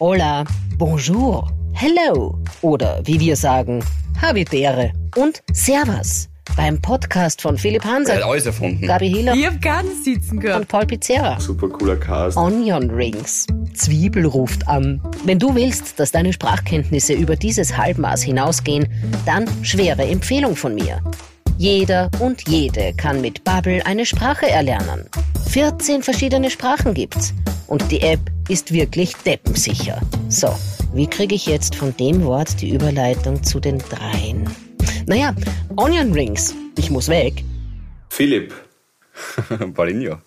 Hola, bonjour, hello oder wie wir sagen, habitere und Servus beim Podcast von Philipp Er Hanser, hat alles erfunden. Gabi Hiller Ich hab ganz sitzen und gehört. Paul Pizzerra. Super cooler Cast. Onion Rings. Zwiebel ruft an. Wenn du willst, dass deine Sprachkenntnisse über dieses Halbmaß hinausgehen, dann schwere Empfehlung von mir. Jeder und jede kann mit Babbel eine Sprache erlernen. 14 verschiedene Sprachen gibt's. Und die App ist wirklich deppensicher. So, wie kriege ich jetzt von dem Wort die Überleitung zu den dreien? Naja, Onion Rings. Ich muss weg. Philipp, Paulinho.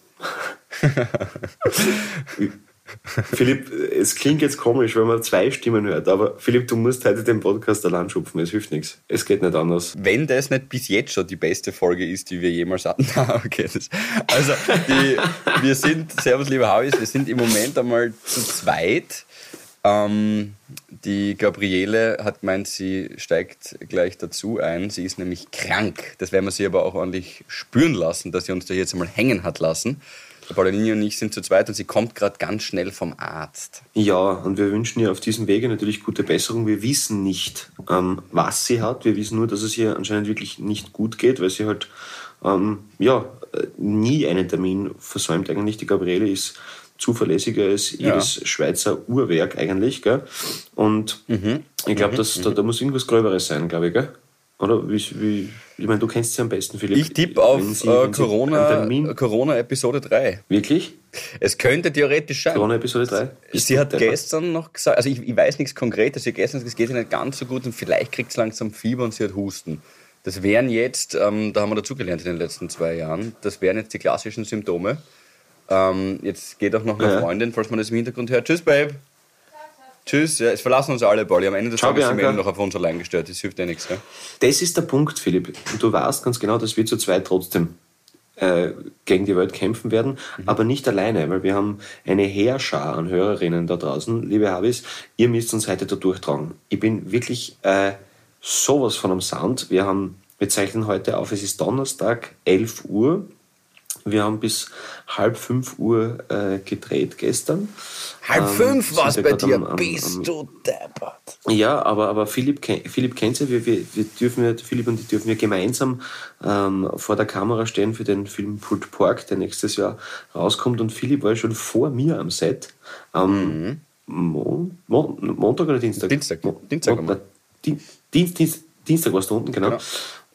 Philipp, es klingt jetzt komisch, wenn man zwei Stimmen hört, aber Philipp, du musst heute den Podcast allein schupfen, es hilft nichts. Es geht nicht anders. Wenn das nicht bis jetzt schon die beste Folge ist, die wir jemals hatten. Na, okay. Das, also, die, wir sind, Servus, lieber Hauis, wir sind im Moment einmal zu zweit. Ähm, die Gabriele hat gemeint, sie steigt gleich dazu ein. Sie ist nämlich krank. Das werden wir sie aber auch ordentlich spüren lassen, dass sie uns da jetzt einmal hängen hat lassen. Der und ich sind zu zweit und sie kommt gerade ganz schnell vom Arzt. Ja, und wir wünschen ihr auf diesem Wege natürlich gute Besserung. Wir wissen nicht, ähm, was sie hat. Wir wissen nur, dass es ihr anscheinend wirklich nicht gut geht, weil sie halt ähm, ja, nie einen Termin versäumt. Eigentlich die Gabriele ist zuverlässiger als Ja. jedes Schweizer Uhrwerk eigentlich. Gell? Und ich glaube, dass da, da muss irgendwas Gröberes sein, glaube ich. Gell? Oder wie, wie, ich meine, du kennst sie am besten, Philipp. Ich tippe auf sie- äh, Corona, Corona Episode 3. wirklich? Es könnte theoretisch sein. Corona Episode 3? Sie hat gestern noch gesagt, also ich, ich weiß nichts Konkretes, sie hat gestern gesagt, es geht ihr nicht ganz so gut und vielleicht kriegt sie langsam Fieber und sie hat Husten. Das wären jetzt, ähm, da haben wir dazugelernt in den letzten zwei Jahren, das wären jetzt die klassischen Symptome. Ähm, jetzt geht auch noch eine Ja. Freundin, falls man das im Hintergrund hört. Tschüss, Babe. Tschüss. Ja, es verlassen uns alle, Pauli. Am Ende des Ciao, Tages sind wir noch auf uns allein gestellt. Das hilft ja nichts. Gell? Das ist der Punkt, Philipp. Und du weißt ganz genau, dass wir zu zweit trotzdem äh, gegen die Welt kämpfen werden, aber nicht alleine, weil wir haben eine Heerschar an Hörerinnen da draußen. Liebe Habis, ihr müsst uns heute da durchtragen. Ich bin wirklich äh, sowas von am Sound. Wir haben, wir zeichnen heute auf, es ist Donnerstag, 11 Uhr. Wir haben bis halb fünf Uhr äh, gedreht gestern. Halb Ähm, fünf war's ja bei dir. am- am- Bist am- du deppert. ja, aber, aber Philipp, Philipp kennt ja, wir, wir, wir dürfen ja, Philipp und ich dürfen ja gemeinsam ähm, vor der Kamera stehen für den Film Pulled Pork, der nächstes Jahr rauskommt. Und Philipp war schon vor mir am Set. Am Mon Mon Montag oder Dienstag? Dienstag. Mo Dienstag Mon einmal. Dien Dienst, Dienst, Dienstag warst du unten, genau. Genau.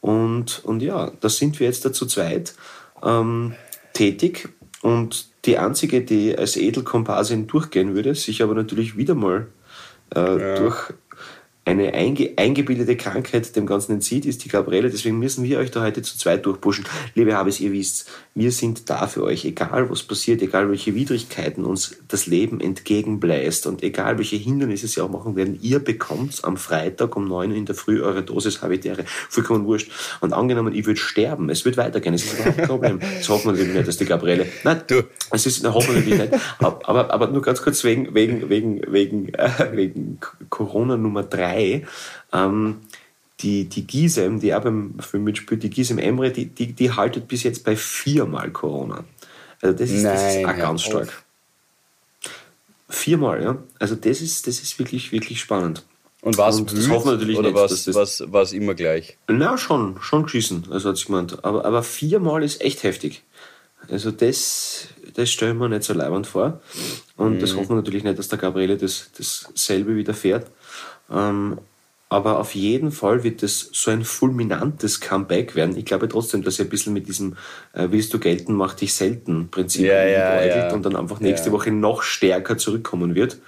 Und, und ja, da sind wir jetzt da zu zweit ähm, tätig. Und die einzige, die als Edelkomparsin durchgehen würde, sich aber natürlich wieder mal äh, durch eine einge eingebildete Krankheit dem Ganzen entzieht, ist die Gabriele. Deswegen müssen wir euch da heute zu zweit durchpushen. Liebe Habis, ihr wisst, wir sind da für euch, egal was passiert, egal welche Widrigkeiten uns das Leben entgegenbläst und egal welche Hindernisse sie auch machen werden, ihr bekommt am Freitag um 9 Uhr in der Früh eure Dosis Habitäre. Vollkommen wurscht. Und angenommen, ich würde sterben, es wird weitergehen, es ist überhaupt kein Problem. Das hoffen wir natürlich nicht, dass die Gabriele. Nein, Du. es ist, na, hoffen wir natürlich nicht. Aber, aber, aber nur ganz kurz wegen, wegen, wegen, wegen, äh, wegen Corona Nummer drei. Ähm, die, die Gisem, die auch beim Film mitspielt, die Gisem Emre, die, die, die haltet bis jetzt bei viermal Corona. Also das ist, das ist Nein, auch ganz stark. auf. Viermal, ja. Also das ist, das ist wirklich, wirklich spannend. Und wir natürlich oder nicht, was, das- was, was immer gleich? Na, schon, schon geschissen, also hat sie gemeint. Aber, aber viermal ist echt heftig. Also das, das stellen wir nicht so leibend vor. Und das hoffen wir natürlich nicht, dass der Gabriele das, dasselbe widerfährt. Ähm, aber auf jeden Fall wird das so ein fulminantes Comeback werden. Ich glaube trotzdem, dass er ein bisschen mit diesem äh, Willst du gelten, mach dich selten Prinzip Ja, ja, ja. und dann einfach nächste. Woche noch stärker zurückkommen wird.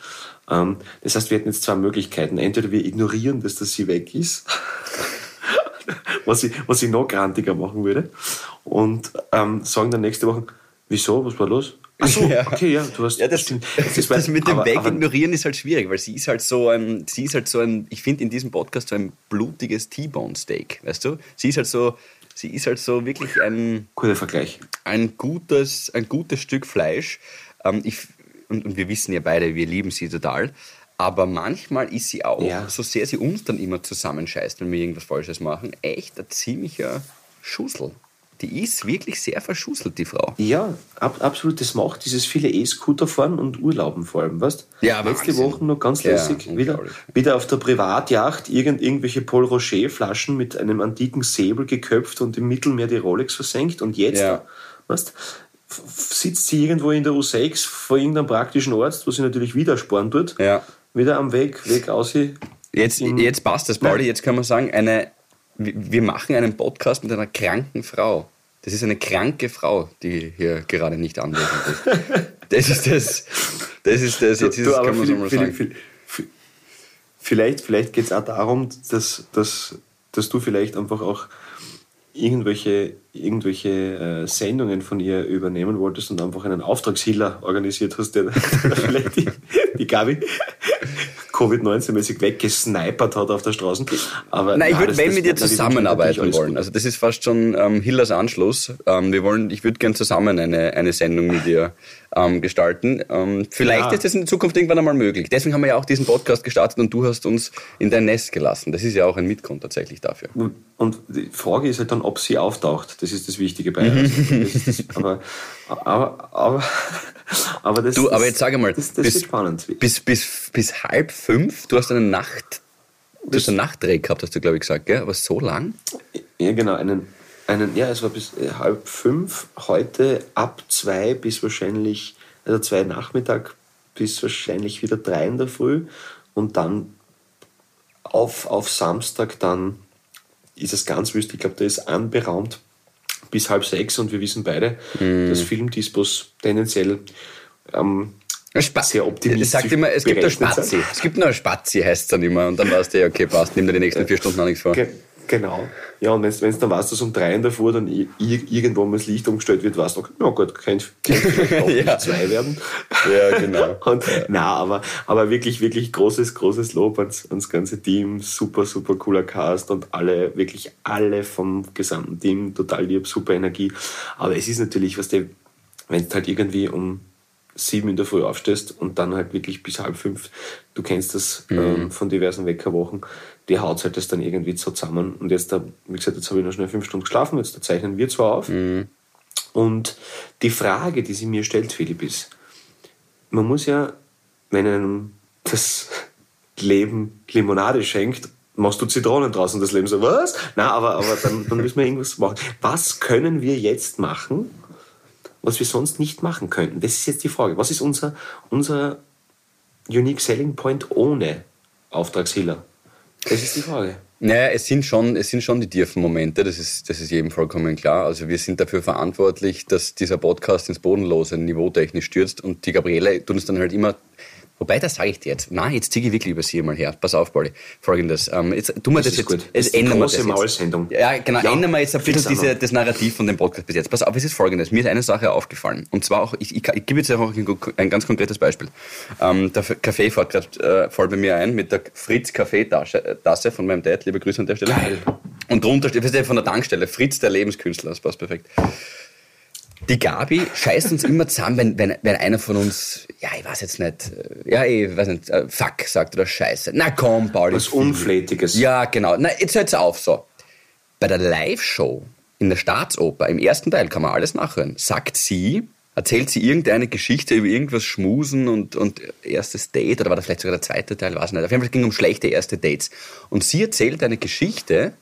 Ähm, das heißt, wir hätten jetzt zwei Möglichkeiten. Entweder wir ignorieren, dass das sie weg ist was ich, was ich noch grantiger machen würde. Und ähm, sagen dann nächste Woche, wieso, was war los? Ach so, Ja. okay, ja, du hast. Ja, das, stimmt. das, war- mit dem aber- Weg aber- ignorieren ist halt schwierig, weil sie ist halt so ein, sie ist halt so ein, ich finde in diesem Podcast so ein blutiges T-Bone Steak, weißt du? Sie ist halt so, sie ist halt so wirklich ein, Guter Vergleich. ein gutes, ein gutes Stück Fleisch. Ähm, ich, und, und wir wissen ja beide, wir lieben sie total. Aber manchmal ist sie auch, Ja. so sehr sie uns dann immer zusammenscheißt, wenn wir irgendwas Falsches machen, echt ein ziemlicher Schussel. Die ist wirklich sehr verschusselt, die Frau. Ja, ab, absolut. Das macht dieses viele E-Scooter fahren und Urlauben vor allem, weißt Ja, Letzte Wahnsinn. Woche noch ganz Ja, lässig. wieder, unglaublich. wieder auf der Privatjacht irgend, irgendwelche Paul Rocher-Flaschen mit einem antiken Säbel geköpft und im Mittelmeer die Rolex versenkt. Und jetzt, Ja. weißt sitzt sie irgendwo in der U6 vor irgendeinem praktischen Arzt, wo sie natürlich wieder sparen tut. Ja. Wieder am Weg, Weg aus. Jetzt, jetzt passt das, Pauli. Jetzt kann man sagen, eine, wir machen einen Podcast mit einer kranken Frau. Das ist eine kranke Frau, die hier gerade nicht anwesend ist. Das ist das. Das ist das. Jetzt ist, Du, kann man so mal sagen. Philipp, Vielleicht, vielleicht geht es auch darum, dass, dass, dass du vielleicht einfach auch irgendwelche, irgendwelche äh, Sendungen von ihr übernehmen wolltest und einfach einen Auftragshiller organisiert hast, der vielleicht die, die Gabi Covid-19-mäßig weggesnipert hat auf der Straße. Aber Nein, ich würde wenn mit dir zusammenarbeiten wollen. Also das ist fast schon ähm, Hillers Anschluss. Ähm, wir wollen, ich würde gern zusammen eine, eine Sendung mit dir ähm, gestalten. Ähm, vielleicht Ja. ist das in Zukunft irgendwann einmal möglich. Deswegen haben wir ja auch diesen Podcast gestartet und du hast uns in dein Nest gelassen. Das ist ja auch ein Mitgrund tatsächlich dafür. Und- Und die Frage ist halt dann, ob sie auftaucht. Das ist das Wichtige bei ihr. Also, das aber, aber, aber, aber das Du, aber jetzt sage mal, das, das bis, wird spannend. bis, bis, bis halb fünf, du hast eine Nacht, du hast einen Nachtdreh gehabt, hast du glaube ich gesagt, gell? Aber so lang? Ja, genau. Einen, einen, ja, es war bis äh, halb fünf. Heute ab zwei bis wahrscheinlich, also zwei Nachmittag bis wahrscheinlich wieder drei in der Früh. Und dann auf, auf Samstag dann ist es ganz wüst. Ich glaube, da ist anberaumt bis halb sechs und wir wissen beide, Mhm. dass Filmdispos tendenziell ähm, Spa Sehr optimistisch sagt immer, es gibt nur berechnet Spazi. sein. Es gibt nur Spazi, heißt es dann immer. Und dann weißt du, okay, passt, nimm dir die nächsten vier Stunden auch nichts vor. Ge genau. Ja, und wenn du dann weißt, dass um drei in der Früh dann irgendwo mal das Licht umgestellt wird, weißt du, okay, ja gut, vielleicht auch Ja. zwei werden. Ja, genau. Und, Na, aber, aber wirklich, wirklich großes, großes Lob ans, ans ganze Team. Super, super cooler Cast und alle, wirklich alle vom gesamten Team total lieb, super Energie. Aber es ist natürlich, was der, wenn du halt irgendwie um sieben in der Früh aufstehst und dann halt wirklich bis halb fünf, du kennst das ähm, von diversen Weckerwochen, die haut halt das dann irgendwie so zusammen. Und jetzt, da, wie gesagt, jetzt habe ich noch schnell fünf Stunden geschlafen, jetzt da zeichnen wir zwar auf. Und die Frage, die sie mir stellt, Philipp, ist, man muss ja, wenn einem das Leben Limonade schenkt, machst du Zitronen draußen das Leben so, was? Na, aber, aber dann, dann müssen wir irgendwas machen. Was können wir jetzt machen, was wir sonst nicht machen könnten? Das ist jetzt die Frage. Was ist unser, unser Unique Selling Point ohne Auftragshiller? Das ist die Frage. Naja, es sind schon, es sind schon die tiefen Momente, das ist, das ist jedem vollkommen klar. Also wir sind dafür verantwortlich, dass dieser Podcast ins Bodenlose niveautechnisch stürzt und die Gabriele tut uns dann halt immer, wobei das sage ich dir jetzt, nein, jetzt ziehe ich wirklich über sie mal her. Pass auf, Pauli, folgendes, ähm, jetzt tun wir das, Das jetzt, gut. Das jetzt ist die ändern wir große das jetzt. Maulsendung. Ja, genau, Ja, ändern wir jetzt ein bisschen diese, das Narrativ von dem Podcast bis jetzt. Pass auf, es ist folgendes, mir ist eine Sache aufgefallen und zwar auch, ich, ich, ich gebe jetzt auch ein, ein ganz konkretes Beispiel. Ähm, der Kaffee fährt gerade äh, voll bei mir ein mit der Fritz Kaffeetasse äh, Tasse von meinem Dad, liebe Grüße an der Stelle. Geil. Und drunter steht, von der Tankstelle, Fritz der Lebenskünstler, das passt perfekt. Die Gabi scheißt uns immer zusammen, wenn, wenn, wenn einer von uns, ja, ich weiß jetzt nicht, ja, ich weiß nicht, äh, fuck sagt oder Scheiße. Na komm, Pauli. Was Unflätiges. Ja, genau. Na, jetzt hört's auf so. Bei der Live-Show in der Staatsoper, im ersten Teil, kann man alles nachhören, sagt sie, erzählt sie irgendeine Geschichte über irgendwas Schmusen und, und erstes Date, oder war das vielleicht sogar der zweite Teil, weiß nicht. Auf jeden Fall ging es um schlechte erste Dates. Und sie erzählt eine Geschichte,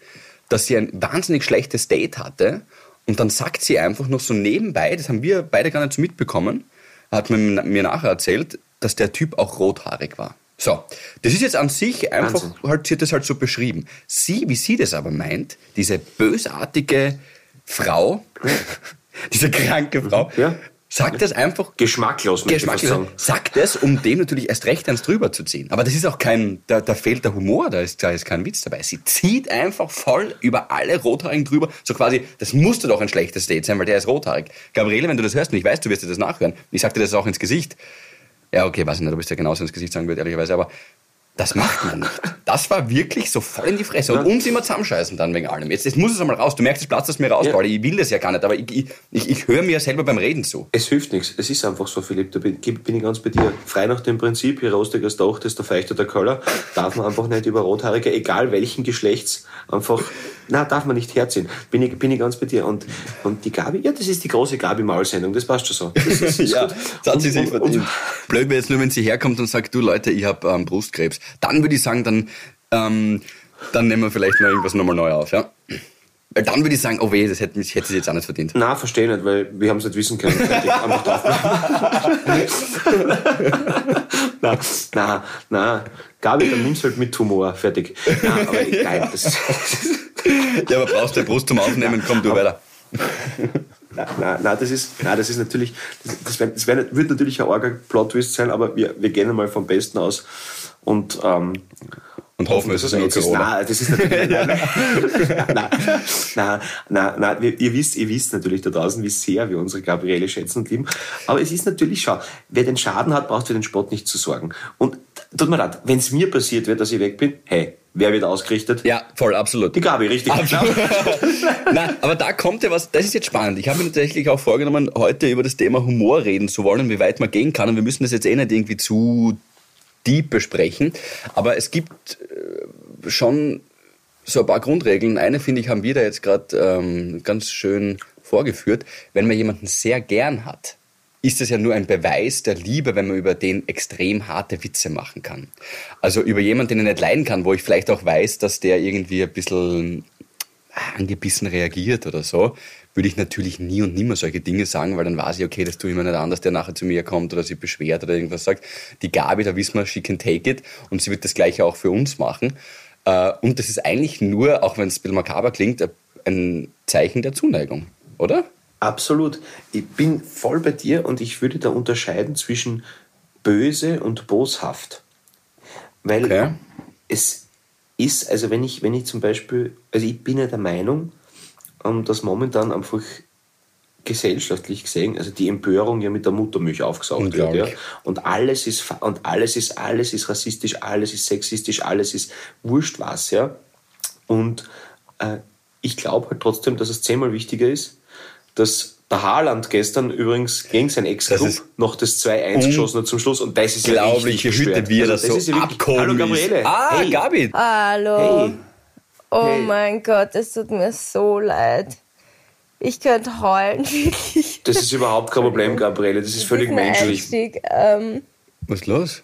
dass sie ein wahnsinnig schlechtes Date hatte und dann sagt sie einfach noch so nebenbei, das haben wir beide gar nicht so mitbekommen, hat man mir nachher erzählt, dass der Typ auch rothaarig war. So, das ist jetzt an sich einfach, Wahnsinn. halt, sie hat das halt so beschrieben. Sie, wie sie das aber meint, diese bösartige Frau, diese kranke Frau, Ja. Sagt das einfach Geschmacklos, Geschmacklos. sagen. Sagt es, um dem natürlich erst recht eins drüber zu ziehen. Aber das ist auch kein, da, da fehlt der Humor, da ist, da ist kein Witz dabei. Sie zieht einfach voll über alle Rothaarigen drüber, so quasi, das musste doch ein schlechtes Date sein, weil der ist rothaarig. Gabriele, wenn du das hörst, und ich weiß, du wirst dir das nachhören, ich sag dir das auch ins Gesicht. Ja, okay, weiß ich nicht, ob ich dir genauso ins Gesicht sagen würde, ehrlicherweise, aber Das macht man nicht. Das war wirklich so voll in die Fresse. Und uns immer zusammenscheißen dann wegen allem. Jetzt, jetzt muss es einmal raus. Du merkst, es platzt aus mir raus, ja. Pauli. Ich will das ja gar nicht, aber ich, ich, ich, ich höre mir ja selber beim Reden zu. Es hilft nichts. Es ist einfach so, Philipp. Da bin, bin ich ganz bei dir. Frei nach dem Prinzip, hier rostig als Doch, desto feuchter der Köller, darf man einfach nicht über Rothaarige, egal welchen Geschlechts, einfach, na, darf man nicht herziehen. Bin ich, bin ich ganz bei dir. Und, und die Gabi, ja, das ist die große Gabi-Maul-Sendung. Das passt schon so. Das ist, ist ja, das hat sie sich verdient. Blöd wäre jetzt nur, wenn sie herkommt und sagt, du Leute, ich habe ähm, Brustkrebs. Dann würde ich sagen, dann, ähm, dann nehmen wir vielleicht noch irgendwas nochmal neu auf, ja? Weil dann würde ich sagen, oh weh, das hätte, hätte sie jetzt auch nicht verdient. Na, verstehe nicht, weil wir haben es nicht wissen können. na, na, na. Gabi, dann nimm's halt mit Tumor. Fertig. Na, aber nein, das Ja, aber brauchst du eine Brust zum Aufnehmen, komm du weiter. Nein, nein, nein, das ist, nein, das ist natürlich, das, das, wär, das wär, wird natürlich ein arger Plot-Twist sein, aber wir, wir gehen einmal vom Besten aus. Und, ähm, und hoffen, es ist nur Corona. Nein, das ist natürlich, nein, nein, nein, nein, nein, ihr, wisst, ihr wisst natürlich da draußen, wie sehr wir unsere Gabriele schätzen und lieben. Aber es ist natürlich, schau, wer den Schaden hat, braucht für den Sport nicht zu sorgen. Und tut mir leid, wenn es mir passiert wird, dass ich weg bin, hey, Wer wird ausgerichtet? Ja, voll, absolut. Die Gabi, richtig. Absolut. Nein, aber da kommt ja was, das ist jetzt spannend. Ich habe mir tatsächlich auch vorgenommen, heute über das Thema Humor reden zu wollen, wie weit man gehen kann. Und wir müssen das jetzt eh nicht irgendwie zu deep besprechen. Aber es gibt äh, schon so ein paar Grundregeln. Eine, finde ich, haben wir da jetzt gerade ähm, ganz schön vorgeführt. Wenn man jemanden sehr gern hat, ist es ja nur ein Beweis der Liebe, wenn man über den extrem harte Witze machen kann. Also über jemanden, den ich nicht leiden kann, wo ich vielleicht auch weiß, dass der irgendwie ein bisschen angebissen reagiert oder so, würde ich natürlich nie und nimmer solche Dinge sagen, weil dann weiß ich, okay, das tue ich mir nicht an, dass der nachher zu mir kommt oder sich beschwert oder irgendwas sagt. Die Gabi, da wissen wir, she can take it und sie wird das Gleiche auch für uns machen. Äh, und das ist eigentlich nur, auch wenn es ein bisschen makaber klingt, ein Zeichen der Zuneigung, oder? Absolut. Ich bin voll bei dir und ich würde da unterscheiden zwischen böse und boshaft. Weil okay. es ist, also wenn ich, wenn ich zum Beispiel, also ich bin ja der Meinung, ähm, dass momentan einfach gesellschaftlich gesehen, also die Empörung ja mit der Muttermilch aufgesaugt wird. Ja? Und alles ist und alles ist, alles ist rassistisch, alles ist sexistisch, alles ist wurscht was, ja. Und äh, ich glaube halt trotzdem, dass es zehnmal wichtiger ist, dass der Haaland gestern übrigens gegen sein Ex-Club noch das 2-1 geschossen hat zum Schluss und das ist ja richtig Hütte, wie er also, das, das so abkommt. Hallo Gabriele. Ah, hey. Gabi. Hallo. Hey. Oh hey. mein Gott, es tut mir so leid. Ich könnte heulen, wirklich. Das ist überhaupt kein Problem, Gabriele. Das ist das völlig ist menschlich. Ähm, Was ist los?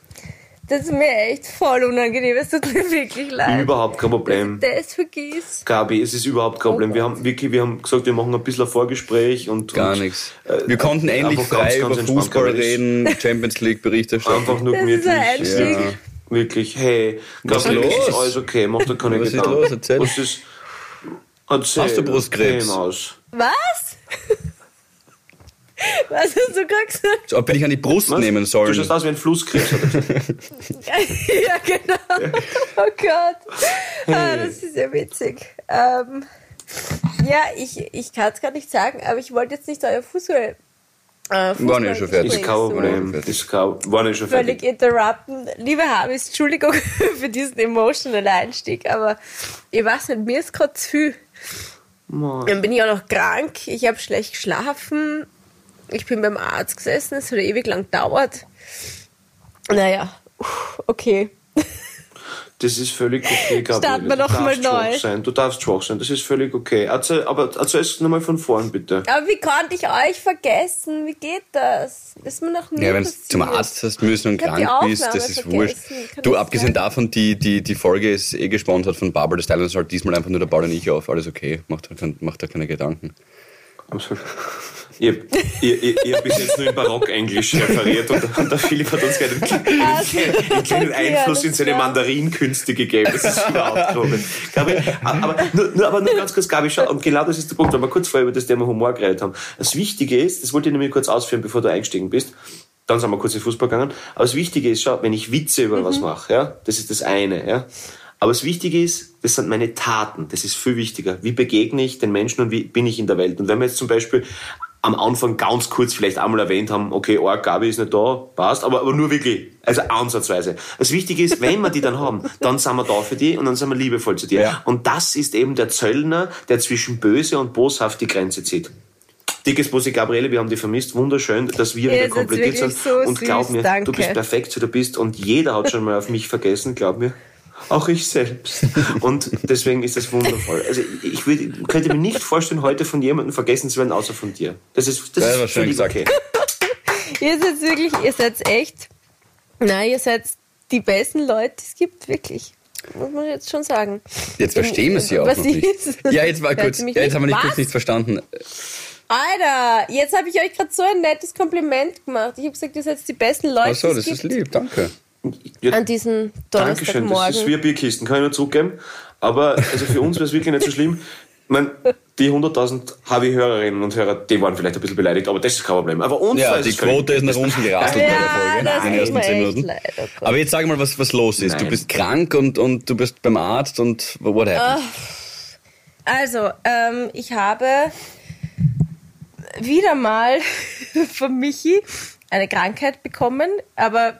Das ist mir echt voll unangenehm. Es tut mir wirklich leid. Überhaupt kein Problem. Dass ich das vergisst. Gabi, es ist überhaupt kein Problem. Wir haben wirklich, wir haben gesagt, wir machen ein bisschen ein Vorgespräch und. Gar nichts. Äh, wir konnten endlich frei ganz, ganz über Fußball reden, Champions League Berichterstattung. Einfach nur gemütlich. Ja. Wirklich, hey, Was ist los? Ist alles okay, mach dir keine Was Gedanken. Was ist los? Erzähl. Was ist, erzähl. Hast du Brustkrebs? Was? Was hast du gerade gesagt? So, ob ich an die Brust Was? nehmen soll. Du schaust aus wie ein Flusskrebs. ja, genau. Oh Gott. Ah, das ist ja witzig. Ähm, ja, ich, ich kann es gar nicht sagen, aber ich wollte jetzt nicht euer Fußball. Äh, War nicht schon fertig. Ist kein Problem. Ist kein, war nicht schon fertig. Völlig interrupten. Liebe Habis, Entschuldigung für diesen emotional Einstieg, aber ich weiß nicht, mir ist gerade zu viel. Mann. Dann bin ich auch noch krank, ich habe schlecht geschlafen, ich bin beim Arzt gesessen, es hat ewig lang gedauert. Naja, okay. Das ist völlig okay, Gabriele. Starten wir nochmal neu. Sein. Du darfst schwach sein, das ist völlig okay. Erzähl, aber erzähl es nochmal von vorn, bitte. Aber wie konnte ich euch vergessen? Wie geht das? Ist mir noch nie Ja, wenn du zum Arzt hast müssen und krank bist, das ist wurscht. Du, abgesehen sein. davon, die, die, die Folge ist eh gesponsert von Barbara, das teilen uns halt diesmal einfach nur der Paul und ich auf. Alles okay, macht da, macht da keine Gedanken. Absolut. Ich habe ich, ich, hab bis jetzt nur im Barock-Englisch referiert und, und, der Philipp hat uns einen, einen, einen kleinen Einfluss in seine Mandarinkünste gegeben. Das ist überhaupt komisch. Aber, nur, nur, aber nur ganz kurz, Gabi, schau, und genau das ist der Punkt, weil wir kurz vorher über das Thema Humor geredet haben. Das Wichtige ist, das wollte ich nämlich kurz ausführen, bevor du eingestiegen bist, dann sind wir kurz in Fußball gegangen, aber das Wichtige ist, schau, wenn ich Witze über mhm. was mache, ja, das ist das eine, ja, aber das Wichtige ist, das sind meine Taten. Das ist viel wichtiger. Wie begegne ich den Menschen und wie bin ich in der Welt? Und wenn man jetzt zum Beispiel am Anfang ganz kurz vielleicht einmal erwähnt haben, okay, oh, Gabi ist nicht da, passt, aber, aber nur wirklich, also ansatzweise. Das Wichtige ist, wenn wir die dann haben, dann sind wir da für die und dann sind wir liebevoll zu dir. Ja. Und das ist eben der Zöllner, der zwischen böse und boshaft die Grenze zieht. Dickes Bussi Gabriele, wir haben dich vermisst. Wunderschön, dass wir wieder komplettiert sind. So und glaub mir, danke. du bist perfekt, wie du bist. Und jeder hat schon mal auf mich vergessen, glaub mir. Auch ich selbst. Und deswegen ist das wundervoll. Also ich würde, könnte mir nicht vorstellen, heute von jemandem vergessen zu werden, außer von dir. Das ist, das ja, ist völlig gesagt. okay. ihr seid wirklich, ihr seid echt, nein, ihr seid die besten Leute, die es gibt, wirklich. Muss man jetzt schon sagen. Jetzt verstehen wir sie auch Was noch nicht. ist? Ja, jetzt war Hört kurz, ja, jetzt nicht? haben wir nicht Was? kurz nicht verstanden. Alter, jetzt habe ich euch gerade so ein nettes Kompliment gemacht. Ich habe gesagt, ihr seid die besten Leute, Ach so, das es ist gibt. lieb, danke. Ja, An diesem Dankeschön, das ist Donnerstagmorgen. wie Bierkisten, kann ich nur zurückgeben. Aber also für uns wäre es wirklich nicht so schlimm. Ich meine, die 100.000 HW-Hörerinnen und Hörer, die waren vielleicht ein bisschen beleidigt, aber das ist kein Problem. Aber uns Ja, die Quote ist nach unten gerasselt bei der Ja, Folge, das in den ersten mir 10 echt Minuten. leid, oh. Aber jetzt sag mal, was, was los ist. Du Nein. bist krank und, und du bist beim Arzt und what happened? Also, ähm, ich habe wieder mal von Michi eine Krankheit bekommen, aber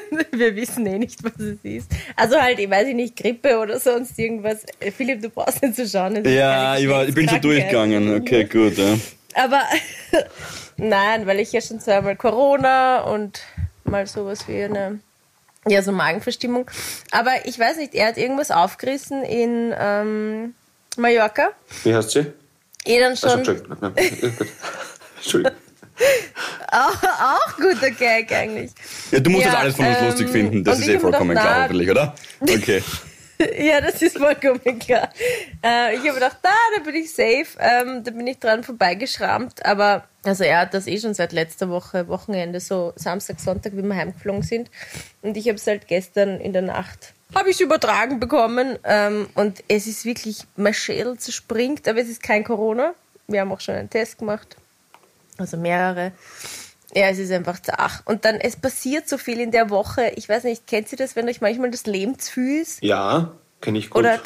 wir wissen eh nicht, was es ist. Also halt, ich weiß nicht, Grippe oder sonst irgendwas. Äh, Philipp, du brauchst nicht zu schauen. ja, ich, war, ich bin schon durchgegangen. Okay, gut. Ja. Aber nein, weil ich ja schon zweimal Corona und mal sowas wie eine, ja, so Magenverstimmung. Aber ich weiß nicht, er hat irgendwas aufgerissen in ähm, Mallorca. Wie heißt sie? Eh dann Also, schon. Entschuldigung. Nein, nein, äh, gut. Entschuldigung. Auch, auch guter Gag eigentlich. Ja, du musst Ja, das alles von uns ähm, lustig finden. Das ist eh vollkommen gedacht, klar, hoffentlich, oder? Okay. Ja, das ist vollkommen klar. Äh, ich habe gedacht, da, da bin ich safe. Ähm, da bin ich dran vorbeigeschrammt. Aber also er hat das eh schon seit letzter Woche, Wochenende, so Samstag, Sonntag, wie wir heimgeflogen sind. Und ich habe es halt gestern in der Nacht, habe ich übertragen bekommen. Ähm, und es ist wirklich, mein Schädel zerspringt, aber es ist kein Corona. Wir haben auch schon einen Test gemacht. Also mehrere. Ja, es ist einfach zach. Und dann, es passiert so viel in der Woche. Ich weiß nicht, kennt ihr das, wenn euch manchmal das Leben zu viel ist? Ja, kenne ich gut. Oder,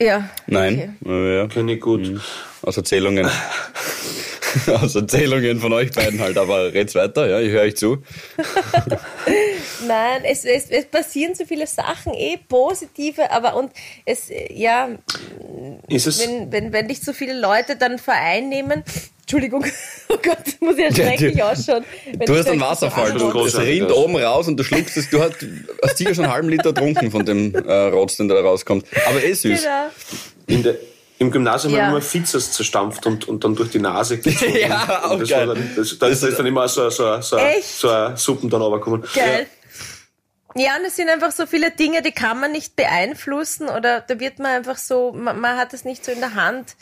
ja. Nein. Ja, ja. Kenne ich gut. Aus Erzählungen. Aus Erzählungen von euch beiden halt, aber red's weiter, ja, ich höre euch zu. Nein, es, es, es passieren so viele Sachen, eh positive, aber und es, ja, Ist es, wenn, wenn, wenn dich so viele Leute dann vereinnehmen, Entschuldigung, oh Gott, das muss ja schrecklich du- ausschauen. Du hast einen Wasserfall, Das du, es rinnt das. oben raus und du schluckst es. Du hast, hast sicher schon einen halben Liter getrunken von dem äh, Rotz, den da rauskommt. Aber eh süß. Genau. in der, Im Gymnasium Ja. haben wir immer Fizzers zerstampft und, und dann durch die Nase gezogen. Ja, auch und das geil. dann, das, das, ist dann immer so, so, so, so eine Suppen dann runtergekommen. Geil. Ja, und es sind einfach so viele Dinge, die kann man nicht beeinflussen oder da wird man einfach so, man, man hat es nicht so in der Hand,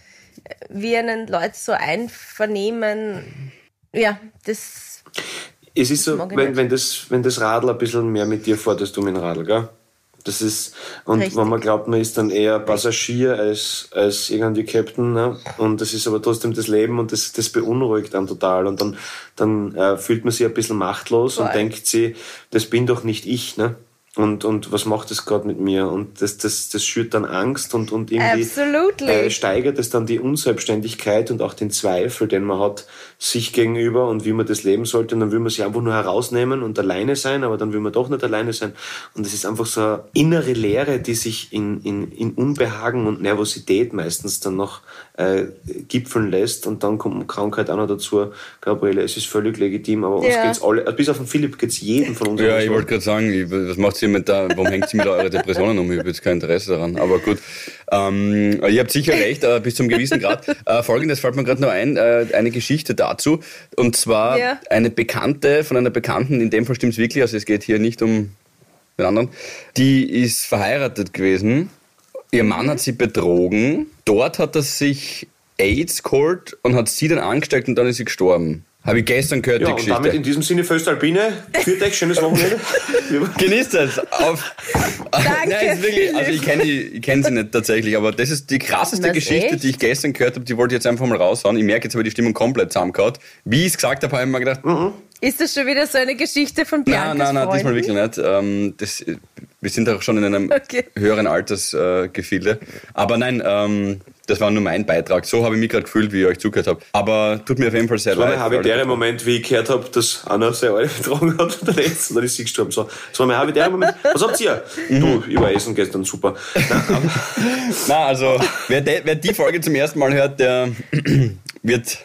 wie einen Leute so einvernehmen. Ja, das, Es ist so, wenn, wenn, das, wenn das Radl ein bisschen mehr mit dir fährt, als du mit dem Radl, gell? Das ist, und Richtig. wenn man glaubt, man ist dann eher Passagier als, als irgendwie Captain, ne? Und das ist aber trotzdem das Leben und das, das beunruhigt dann total. Und dann, dann äh, fühlt man sich ein bisschen machtlos und Voll. denkt sich, das bin doch nicht ich, ne? Und, und was macht das gerade mit mir? Und das, das, das schürt dann Angst und, und irgendwie äh, steigert es dann die Unselbstständigkeit und auch den Zweifel, den man hat, sich gegenüber und wie man das leben sollte. Und dann will man sich einfach nur herausnehmen und alleine sein, aber dann will man doch nicht alleine sein. Und es ist einfach so eine innere Leere, die sich in, in, in Unbehagen und Nervosität meistens dann noch äh, gipfeln lässt. Und dann kommt Krankheit auch noch dazu. Gabriele, es ist völlig legitim, aber uns Ja. geht's alle, bis auf den Philipp geht's jedem von uns Ja, ich wollte gerade sagen, ich, was macht sie mit da, warum hängt sie mit euren Depressionen um? Ich habe jetzt kein Interesse daran. Aber gut. Ähm, ihr habt sicher recht, äh, bis zum gewissen Grad. Äh, Folgendes fällt mir gerade noch ein, äh, eine Geschichte dazu. Und zwar Ja. eine Bekannte von einer Bekannten, in dem Fall stimmt es wirklich, also es geht hier nicht um den anderen, die ist verheiratet gewesen. Ihr Mann hat sie betrogen. Dort hat er sich AIDS geholt und hat sie dann angesteckt und dann ist sie gestorben. Habe ich gestern gehört, Ja, die und Geschichte. damit in diesem Sinne Föstalpine. Für euch, schönes Wochenende. Genießt es. Auf. Danke, Nein, ist wirklich, also ich kenne ich kenn sie nicht tatsächlich, aber das ist die krasseste Was, Geschichte, echt? die ich gestern gehört habe. Die wollte ich jetzt einfach mal raushauen. Ich merke jetzt aber die Stimmung komplett zusammengehauen. Wie ich es gesagt habe, habe ich mir gedacht, Ist das schon wieder so eine Geschichte von Biancas nein, nein, nein, diesmal Freunden? wirklich nicht. Ähm, das, Wir sind auch schon in einem okay. höheren Altersgefilde. Äh, Aber nein, ähm, das war nur mein Beitrag. So habe ich mich gerade gefühlt, wie ich euch zugehört habe. Aber tut mir auf jeden Fall sehr leid. Das war mein habitärer Moment, wie ich gehört habe, dass einer seine Alte betrogen hat und der letzte, dann ist sie gestorben. So, das war mein habitärer Moment. Was habt ihr? Mhm. Du, ich war essen gestern, super. Nein, Nein also, wer, de, wer die Folge zum ersten Mal hört, der wird,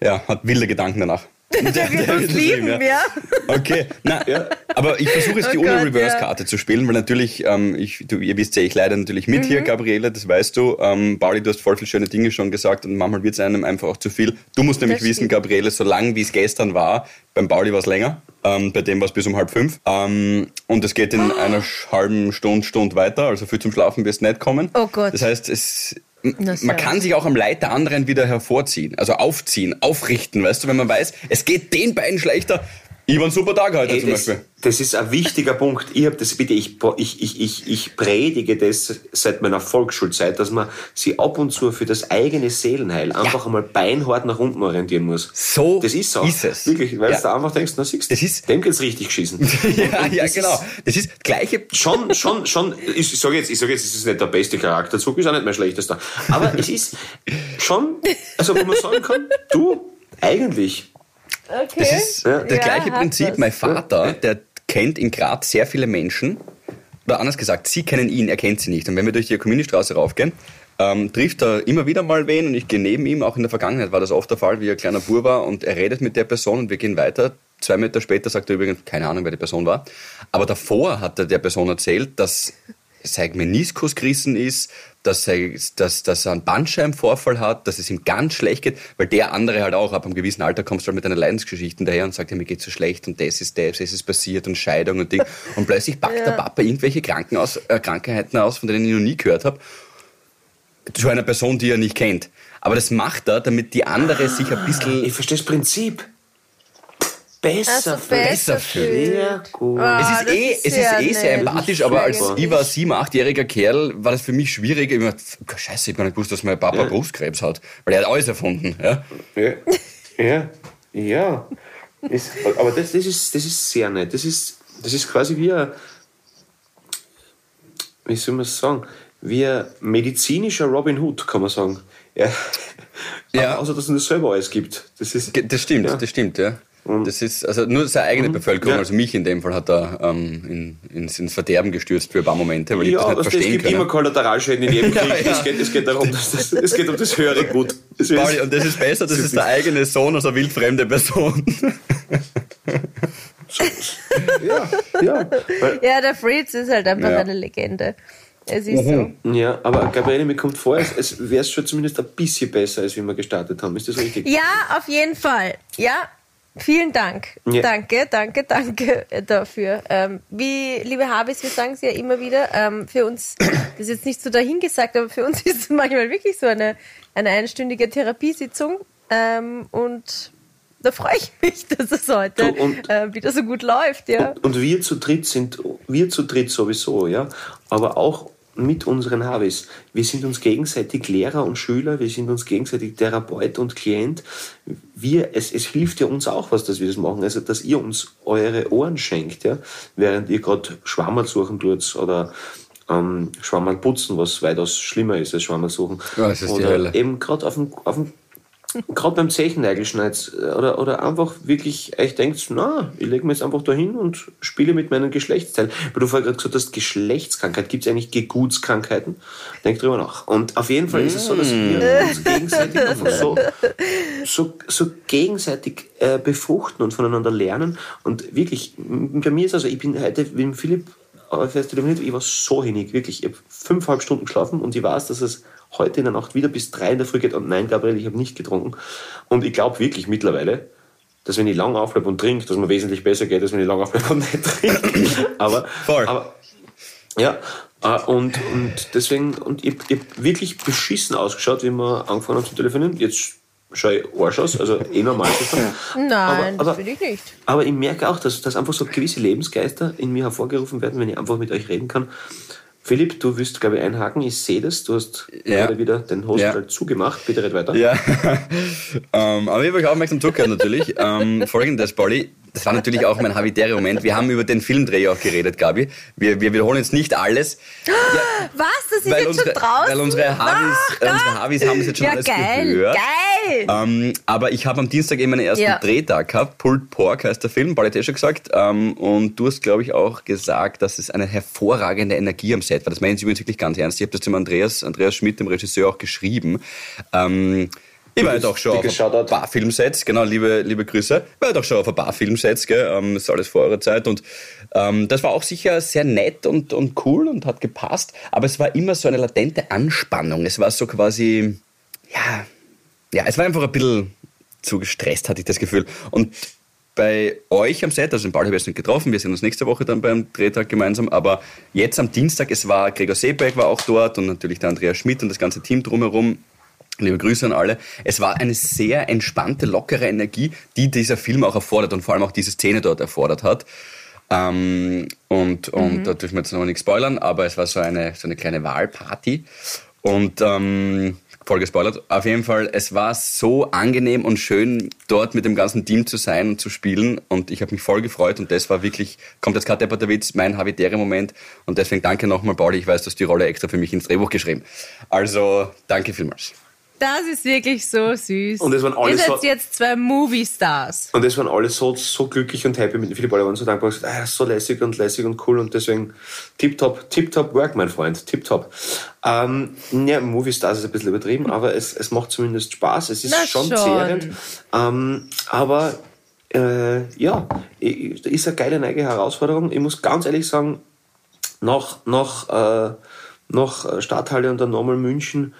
ja, hat wilde Gedanken danach. Der, der wird uns lieben, ja. ja. Okay, na, ja. aber ich versuche jetzt oh die ohne Reverse-Karte ja. zu spielen, weil natürlich, ähm, ich, du, ihr wisst ja, ich leide natürlich mit mhm. hier, Gabriele, das weißt du. Ähm, Pauli, du hast voll viele schöne Dinge schon gesagt und manchmal wird es einem einfach auch zu viel. Du musst nämlich das wissen. Gabriele, so lang wie es gestern war, beim Pauli war es länger, ähm, bei dem war es bis um halb fünf. Ähm, und es geht in oh. einer halben Stunde, Stunde weiter, also viel zum Schlafen wirst du nicht kommen. Oh Gott. Das heißt, es man kann sich auch am Leid der anderen wieder hervorziehen, also aufziehen, aufrichten, weißt du, wenn man weiß, es geht den beiden schlechter. Ich war ein super Tag heute Ey, zum das, Beispiel. Das ist ein wichtiger Punkt. Ich habe das bitte, ich, ich, ich, ich, ich predige das seit meiner Volksschulzeit, dass man sich ab und zu für das eigene Seelenheil ja. einfach einmal beinhart nach unten orientieren muss. So das ist, so. ist es. Wirklich, weil ja. du einfach denkst, na siehst ist, dem geht's richtig geschissen. ja, ja genau. Das ist gleiche. Schon, schon, schon, ich sage jetzt, ich sage jetzt, es ist nicht der beste Charakterzug, ist auch nicht mein schlechtester. Aber es ist schon, also wo man sagen kann, du, eigentlich, Okay. Das ist ja, das gleiche Prinzip. Das. Mein Vater, der kennt in Graz sehr viele Menschen. Oder anders gesagt, sie kennen ihn, er kennt sie nicht. Und wenn wir durch die Kommuniestraße raufgehen, ähm, trifft er immer wieder mal wen und ich gehe neben ihm. Auch in der Vergangenheit war das oft der Fall, wie er kleiner Bur war und er redet mit der Person und wir gehen weiter. Zwei Meter später sagt er übrigens, keine Ahnung, wer die Person war. Aber davor hat er der Person erzählt, dass sein Meniskus gerissen ist, dass er, dass, dass er einen Bandscheibenvorfall hat, dass es ihm ganz schlecht geht, weil der andere halt auch ab einem gewissen Alter kommst du halt mit einer Leidensgeschichte daher und sagt, ja, mir geht's so schlecht und das ist das, das ist passiert und Scheidung und Ding. Und plötzlich packt ja. der Papa irgendwelche Kranken aus, äh, Krankheiten aus, von denen ich noch nie gehört habe, zu einer Person, die er nicht kennt. Aber das macht er, damit die andere sich ein bisschen... Ich verstehe das Prinzip besser, also besser fühlt. Sehr gut. Oh, es ist eh, ist es ist eh sehr empathisch, aber als ich war sieben, achtjähriger Kerl, war das für mich schwierig. Ich mir, Scheiße, ich habe gar nicht gewusst, dass mein Papa ja. Brustkrebs hat, weil er hat alles erfunden. Ja, ja, ja. ja. Es, aber das, das, ist, das ist sehr nett. Das ist, das ist quasi wie ein, wie soll man es sagen, wie ein medizinischer Robin Hood, kann man sagen. Ja. ja. Außer, dass es das selber alles gibt. Das, ist, das stimmt, ja. das stimmt, ja. Und das ist also nur seine eigene mhm. Bevölkerung, ja. also mich in dem Fall hat er ähm, in, ins, ins Verderben gestürzt für ein paar Momente, weil ja, ich das nicht verstehen kann. Es gibt können. immer Kollateralschäden in jedem Krieg. ja, ja. Es, geht, es geht darum, dass das, es geht um das höhere Gut. Das Pauli, und das ist besser, das ist der eigene Sohn als eine wildfremde Person. ja, ja. Ja, der Fritz ist halt einfach ja. eine Legende. Es ist mhm. so. Ja, aber Gabriele, mir kommt vor, es wäre schon zumindest ein bisschen besser, als wie wir gestartet haben. Ist das richtig? Ja, auf jeden Fall. Ja, Vielen Dank. Ja. Danke, danke, danke dafür. Ähm, wie, liebe Habis, wir sagen es ja immer wieder, ähm, für uns, das ist jetzt nicht so dahingesagt, aber für uns ist es manchmal wirklich so eine, eine einstündige Therapiesitzung. Ähm, und da freue ich mich, dass es heute du, und, äh, wieder so gut läuft. Ja. Und, und, wir zu dritt sind, wir zu dritt sowieso, ja. Aber auch mit unseren Habis. Wir sind uns gegenseitig Lehrer und Schüler, wir sind uns gegenseitig Therapeut und Klient. Wir, es, es hilft ja uns auch was, dass wir das machen. Also, dass ihr uns eure Ohren schenkt, ja, während ihr gerade Schwammerl suchen tut oder ähm, Schwammerl putzen, was weitaus schlimmer ist als Schwammerl suchen. Ja, das ist oder die Hölle. eben gerade auf dem, auf dem gerade beim Zechennagelschneid oder, oder einfach wirklich euch denkt, na, ich lege mir jetzt einfach da hin und spiele mit meinen Geschlechtsteilen. Weil du vorher gerade gesagt hast, Geschlechtskrankheit, gibt es eigentlich Gegutskrankheiten? Denk drüber nach. Und auf jeden Fall ist es so, dass wir mm. uns gegenseitig einfach so, so, so gegenseitig äh, befruchten und voneinander lernen. Und wirklich, bei mir ist also, ich bin heute mit Philipp fest ich war so hinig, wirklich. Ich habe fünfeinhalb Stunden geschlafen und ich weiß, dass es heute in der Nacht wieder bis drei in der Früh geht und nein, Gabriel, ich habe nicht getrunken. Und ich glaube wirklich mittlerweile, dass wenn ich lang aufbleibe und trinke, dass mir wesentlich besser geht, als wenn ich lang aufbleibe und nicht trinke. aber, Voll. aber ja, äh, und, und deswegen, und ich, ich habe wirklich beschissen ausgeschaut, wie wir angefangen haben zu telefonieren. Jetzt schaue ich Arsch aus, also eh normal. Nein, aber, aber, das will ich nicht. Aber ich merke auch, dass, dass einfach so gewisse Lebensgeister in mir hervorgerufen werden, wenn ich einfach mit euch reden kann. Philipp, du wirst, glaube ich, einhaken. Ich sehe das. Du hast ja. gerade wieder den Host ja. zugemacht. Bitte red weiter. Ja, ähm, aber ich habe euch aufmerksam zugehört natürlich. ähm, Folgendes, Pauli. Das war natürlich auch mein Habitäre-Moment. Wir haben über den Filmdreh auch geredet, Gabi. Wir, wir wiederholen jetzt nicht alles. Ja, Was? Das ist jetzt unsere, schon draußen? Weil unsere Harvis, äh, unsere Harvis haben es jetzt schon ja, alles geil, gehört. Geil! Ähm, aber ich habe am Dienstag eben meinen ersten Ja. Drehtag gehabt. Pulled Pork heißt der Film, Paul hat eh schon gesagt. Ähm, und du hast, glaube ich, auch gesagt, dass es eine hervorragende Energie am Set war. Das meine ich übrigens wirklich ganz ernst. Ich habe das dem Andreas, Andreas Schmidt, dem Regisseur, auch geschrieben. Ähm, ich war ja doch schon auf ein paar Filmsets, genau, liebe, liebe Grüße. Ich war ja doch schon auf ein paar Filmsets, gell, ähm, ist alles vor eurer Zeit und ähm, das war auch sicher sehr nett und, und cool und hat gepasst, aber es war immer so eine latente Anspannung. Es war so quasi, ja, ja, es war einfach ein bisschen zu gestresst, hatte ich das Gefühl. Und bei euch am Set, also den Paul habe ich jetzt nicht getroffen, wir sehen uns nächste Woche dann beim Drehtag gemeinsam, aber jetzt am Dienstag, es war Gregor Seeberg war auch dort und natürlich der Andreas Schmidt und das ganze Team drumherum. Liebe Grüße an alle. Es war eine sehr entspannte, lockere Energie, die dieser Film auch erfordert und vor allem auch diese Szene dort erfordert hat. Ähm, und und da dürfen wir jetzt noch nicht spoilern, aber es war so eine, so eine kleine Wahlparty. Und ähm, voll gespoilert. Auf jeden Fall, es war so angenehm und schön, dort mit dem ganzen Team zu sein und zu spielen. Und ich habe mich voll gefreut und das war wirklich, kommt jetzt gerade der Witz, mein Habitäre-Moment. Und deswegen danke nochmal, Pauli. Ich weiß, du hast die Rolle extra für mich ins Drehbuch geschrieben. Also, danke vielmals. Das ist wirklich so süß. Und es waren alle Ihr seid so- jetzt zwei Movie-Stars. Und es waren alle so, so glücklich und happy mit Philipp. Alle waren so dankbar. gesagt, ah, so lässig und lässig und cool. Und deswegen tipptopp, tipptopp Work, mein Freund. Tipptopp. Ähm, ja, Movie Stars ist ein bisschen übertrieben, aber es, es macht zumindest Spaß. Es ist Na schon, schon. zehrend. Ähm, aber äh, ja, ist eine geile neue Herausforderung. Ich muss ganz ehrlich sagen, nach, nach, äh, nach Stadthalle und dann nochmal München,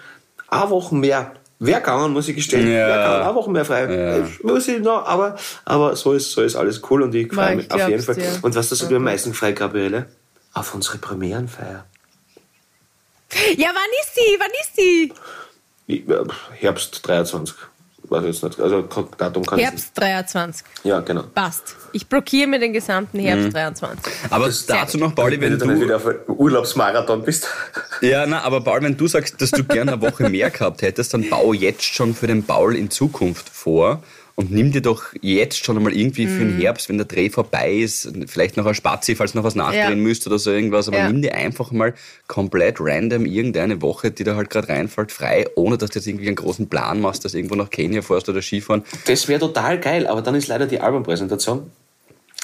eine Woche mehr. Wäre gegangen, muss ich gestehen. Ja. Wäre gegangen, eine Woche mehr frei. Ja. Muss ich noch, aber, aber so ist, so ist alles cool und ich freue mich ich auf jeden Fall. dir. Und was das so am meisten frei, Gabriele? Auf unsere Premierenfeier. Ja, wann ist die? Wann ist die? Äh, Herbst 23. Weiß ich jetzt nicht. Also, Datum kann ich Herbst 23. nicht. Ja, genau. Passt. Ich blockiere mir den gesamten Herbst 23. Aber sehr dazu gut. noch, Pauli, wenn Wenn du dann wieder auf Urlaubsmarathon bist. Ja, na, aber Paul, wenn du sagst, dass du gerne eine Woche mehr gehabt hättest, dann bau jetzt schon für den Paul in Zukunft vor und nimm dir doch jetzt schon einmal irgendwie für Mhm. den Herbst, wenn der Dreh vorbei ist, vielleicht noch ein Spazi, falls noch was nachdrehen Ja. müsst oder so irgendwas, aber Ja. nimm dir einfach mal komplett random irgendeine Woche, die da halt gerade reinfällt, frei, ohne dass du jetzt irgendwie einen großen Plan machst, dass irgendwo nach Kenia fährst oder Skifahren. Das wäre total geil, aber dann ist leider die Albumpräsentation.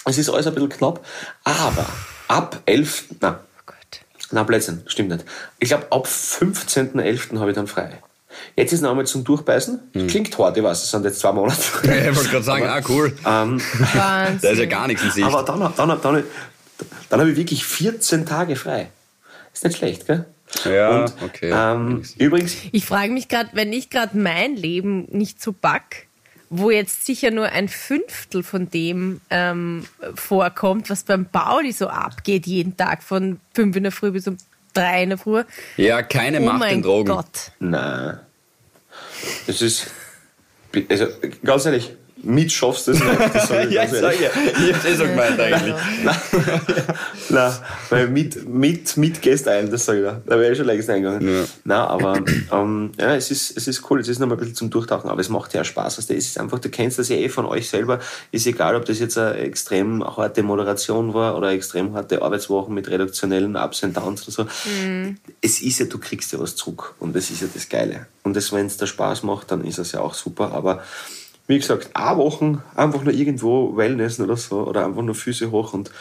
Es ist alles ein bisschen knapp, aber ab 11. Na, Oh Gott. na Blödsinn, stimmt nicht. Ich glaube, ab 15.11. habe ich dann frei. Jetzt ist noch einmal zum Durchbeißen. Klingt hart, ich weiß, es sind jetzt zwei Monate. Ich wollte gerade sagen, ah cool, ähm, Wahnsinn. da ist ja gar nichts in Sicht. aber dann, dann, dann, dann, dann habe ich wirklich 14 Tage frei. Ist nicht schlecht, gell? Ja, Und, okay. Ähm, übrigens, Ich frage mich gerade, wenn ich gerade mein Leben nicht so back, wo jetzt sicher nur ein Fünftel von dem ähm, vorkommt, was beim Pauli so abgeht jeden Tag von fünf in der Früh bis um drei in der Früh. ja, keine Oh Macht mein in Drogen. Gott. nein. Das ist, also, ganz ehrlich, mit schaffst du es nicht. Das ich Ja, ich ehrlich. sag ja, ich hab's eh so gemeint eigentlich. Nein, weil mit, mit, mit gehst ein, das sage ich da. Da wäre ich schon längst eingegangen. Ja. Nein, aber ähm, ja, es ist, es ist cool, es ist nochmal ein bisschen zum Durchtauchen, aber es macht ja Spaß. Also, es ist einfach, du kennst das ja eh von euch selber. Ist egal, ob das jetzt eine extrem harte Moderation war oder eine extrem harte Arbeitswochen mit redaktionellen Ups und Downs oder so. Es ist ja, du kriegst ja was zurück und das ist ja das Geile. Und wenn es dir Spaß macht, dann ist es ja auch super, aber wie gesagt, eine Wochen einfach nur irgendwo Wellnessen oder so oder einfach nur Füße hoch und,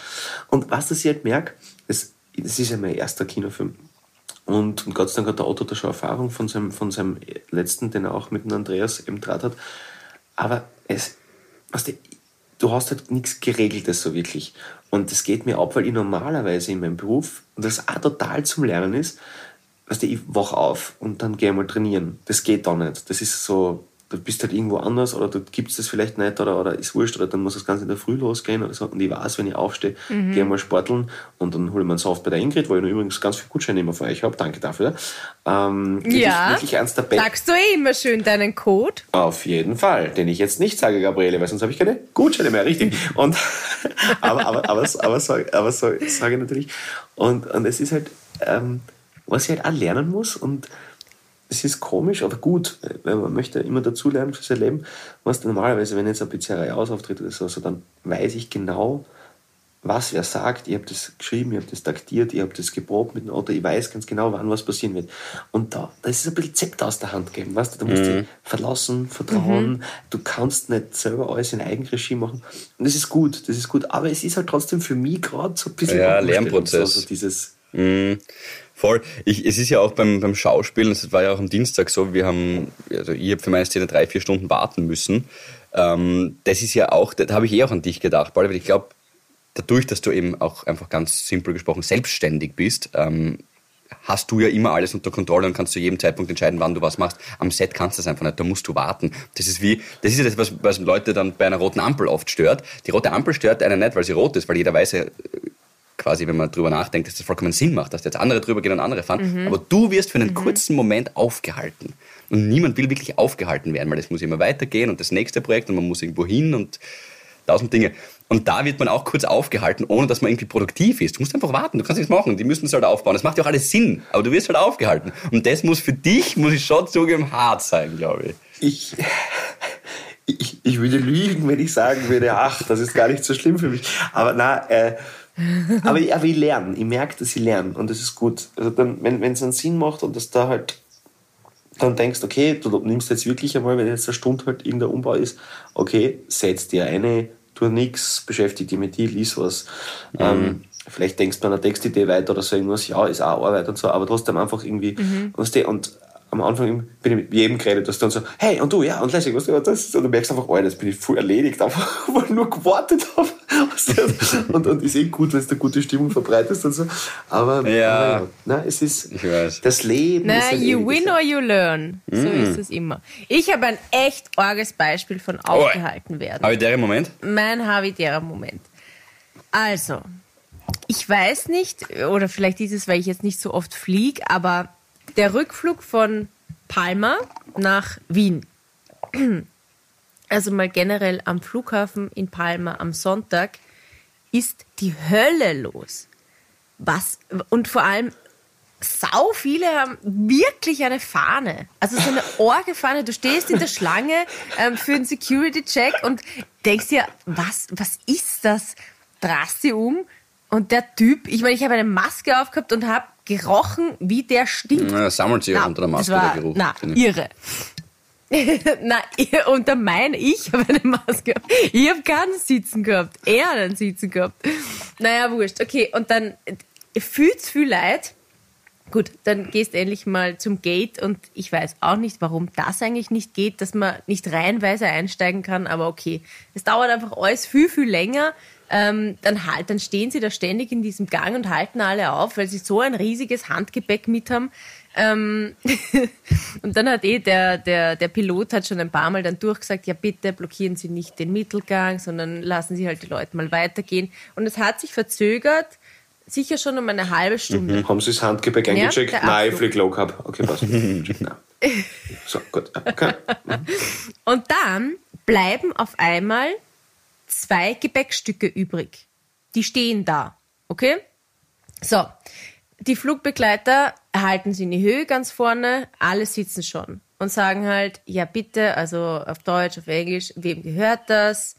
und was das ich halt merke, das, das ist ja mein erster Kinofilm. Und, und Gott sei Dank hat der Otto da schon Erfahrung von seinem, von seinem letzten, den er auch mit dem Andreas eben draht hat. Aber es, weißt du, du hast halt nichts Geregeltes so wirklich. Und das geht mir ab, weil ich normalerweise in meinem Beruf, und das auch total zum Lernen ist, weißt du, ich wach auf und dann gehe ich mal trainieren. Das geht da nicht. Das ist so, du bist halt irgendwo anders oder du gibst das vielleicht nicht oder, oder ist wurscht oder dann muss das Ganze in der Früh losgehen oder so. Und ich weiß, wenn ich aufstehe, gehe mal sporteln und dann hole ich mir einen Soft bei der Ingrid, wo ich noch übrigens ganz viel Gutscheine immer für euch habe. Danke dafür. Ähm, Ja. Wirklich eins der. Sagst du eh immer schön deinen Code? Auf jeden Fall, den ich jetzt nicht sage, Gabriele, weil sonst habe ich keine Gutscheine mehr, richtig. Und, aber, aber, aber, aber, so, aber so sage ich natürlich. Und, und es ist halt, ähm, was ich halt auch lernen muss und es ist komisch, aber gut, weil man möchte immer dazulernen für sein Leben. Was normalerweise, wenn jetzt eine Pizzeria ausauftritt oder so, also dann weiß ich genau, was wer sagt. Ich habe das geschrieben, ich habe das taktiert, ich habe das geprobt mit dem Auto, ich weiß ganz genau, wann was passieren wird. Und da, da ist es ein bisschen Zepter aus der Hand geben, weißt du, da musst du mhm. verlassen, vertrauen, mhm. du kannst nicht selber alles in Eigenregie machen. Und das ist gut, das ist gut, aber es ist halt trotzdem für mich gerade so ein bisschen ja, Lernprozess. Also dieses mhm. Voll. Ich, es ist ja auch beim, beim Schauspielen, das war ja auch am Dienstag so, wir haben, also ich habe für meine Szene drei, vier Stunden warten müssen. Ähm, das ist ja auch, da habe ich eh auch an dich gedacht, weil ich glaube, dadurch, dass du eben auch einfach ganz simpel gesprochen selbstständig bist, ähm, hast du ja immer alles unter Kontrolle und kannst zu jedem Zeitpunkt entscheiden, wann du was machst. Am Set kannst du das einfach nicht, da musst du warten. Das ist wie, das ist ja das, was, was Leute dann bei einer roten Ampel oft stört. Die rote Ampel stört einen nicht, weil sie rot ist, weil jeder weiß quasi, wenn man drüber nachdenkt, dass das vollkommen Sinn macht, dass jetzt andere drüber gehen und andere fahren. Mhm. Aber du wirst für einen mhm. kurzen Moment aufgehalten. Und niemand will wirklich aufgehalten werden, weil es muss immer weitergehen und das nächste Projekt und man muss irgendwo hin und tausend Dinge. Und da wird man auch kurz aufgehalten, ohne dass man irgendwie produktiv ist. Du musst einfach warten, du kannst nichts machen, die müssen es halt aufbauen. Das macht ja auch alles Sinn, aber du wirst halt aufgehalten. Und das muss für dich, muss ich schon zugeben, hart sein, glaube ich. Ich, ich, ich würde lügen, wenn ich sagen würde, ach, das ist gar nicht so schlimm für mich. Aber na, äh, aber, ich, aber ich lerne, ich merke, dass ich lerne und das ist gut. Also dann, wenn es einen Sinn macht und dass da halt dann denkst, okay, du nimmst jetzt wirklich einmal, wenn jetzt eine Stunde halt irgendein Umbau ist, okay, setz dir eine, tu nichts, beschäftige dich mit dir, lies was. Mhm. Ähm, vielleicht denkst du an eine Textidee weiter oder so irgendwas, ja, ist auch Arbeit und so, aber trotzdem einfach irgendwie, mhm. weißt du, und am Anfang bin ich mit jedem geredet, dass dann so, hey, und du, ja, und lässig, was du, das, und du merkst einfach, oh, das bin ich voll erledigt, einfach, weil ich nur gewartet habe. und, und ist eh gut, wenn es eine gute Stimmung verbreitest und so. Aber, ja. aber ja. Na, es ist, das Leben Na, ist you win or you learn. So mm. ist es immer. Ich habe ein echt arges Beispiel von aufgehalten werden. Habitärer Moment? Mein habitärer Moment. Also, ich weiß nicht, oder vielleicht ist es, weil ich jetzt nicht so oft fliege, aber der Rückflug von Palma nach Wien. Also mal generell am Flughafen in Palma am Sonntag ist die Hölle los. Was und vor allem sau viele haben wirklich eine Fahne. Also so eine Orgefahne. Du stehst in der Schlange ähm, für einen Security-Check und denkst dir, was, was ist das? Drast sie um und der Typ, ich meine, ich habe eine Maske aufgehabt und habe gerochen, wie der stinkt. Na, sammelt sich na, unter der Maske war, der Geruch. Na, irre. na, unter mein, ich habe eine Maske. Ich habe keinen Sitzen gehabt. Er hat einen Sitzen gehabt. Naja, wurscht. Okay, und dann fühlt's viel leid. Gut, dann gehst endlich mal zum Gate und ich weiß auch nicht, warum das eigentlich nicht geht, dass man nicht reihenweise einsteigen kann, aber okay. Es dauert einfach alles viel, viel länger ähm, dann, halt, dann stehen sie da ständig in diesem Gang und halten alle auf, weil sie so ein riesiges Handgepäck mit haben. Ähm und dann hat eh der, der, der Pilot hat schon ein paar Mal dann durchgesagt, ja bitte blockieren Sie nicht den Mittelgang, sondern lassen Sie halt die Leute mal weitergehen. Und es hat sich verzögert, sicher schon um eine halbe Stunde. Mhm. Haben Sie das Handgepäck eingecheckt? Ja, Nein, ich fliege Low Carb. Okay, passt. so, gut. Okay. Und dann bleiben auf einmal zwei Gepäckstücke übrig. Die stehen da. Okay? So. Die Flugbegleiter erhalten sie in die Höhe ganz vorne, alle sitzen schon und sagen halt, ja bitte, also auf Deutsch, auf Englisch, wem gehört das?